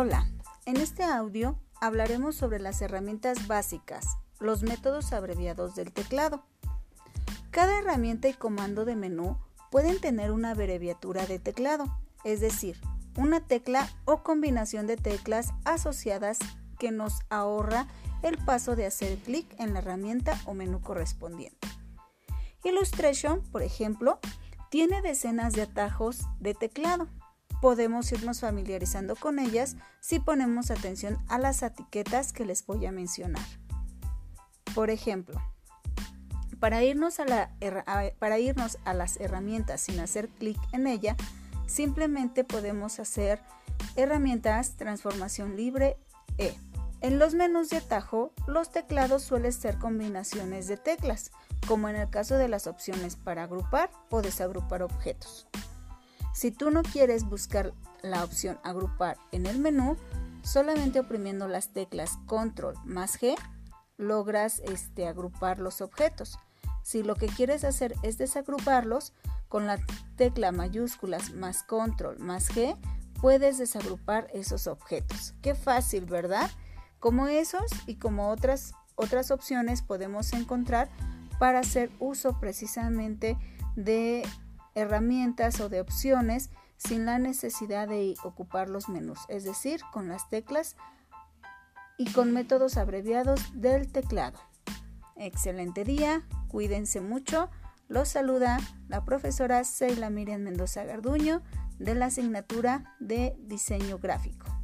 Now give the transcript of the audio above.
Hola, en este audio hablaremos sobre las herramientas básicas, los métodos abreviados del teclado. Cada herramienta y comando de menú pueden tener una abreviatura de teclado, es decir, una tecla o combinación de teclas asociadas que nos ahorra el paso de hacer clic en la herramienta o menú correspondiente. Illustration, por ejemplo, tiene decenas de atajos de teclado podemos irnos familiarizando con ellas si ponemos atención a las etiquetas que les voy a mencionar. Por ejemplo, para irnos a, las herramientas sin hacer clic en ella, simplemente podemos hacer herramientas transformación libre E. En los menús de atajo, los teclados suelen ser combinaciones de teclas, como en el caso de las opciones para agrupar o desagrupar objetos. Si tú no quieres buscar la opción agrupar en el menú, solamente oprimiendo las teclas control más G logras este, agrupar los objetos. Si lo que quieres hacer es desagruparlos, con la tecla mayúsculas más control más G puedes desagrupar esos objetos. Qué fácil, ¿verdad? Como esos y como otras, otras opciones podemos encontrar para hacer uso precisamente de herramientas o de opciones sin la necesidad de ocupar los menús, es decir, con las teclas y con métodos abreviados del teclado. Excelente día, cuídense mucho. Los saluda la profesora Seila Miriam Mendoza Garduño de la asignatura de diseño gráfico.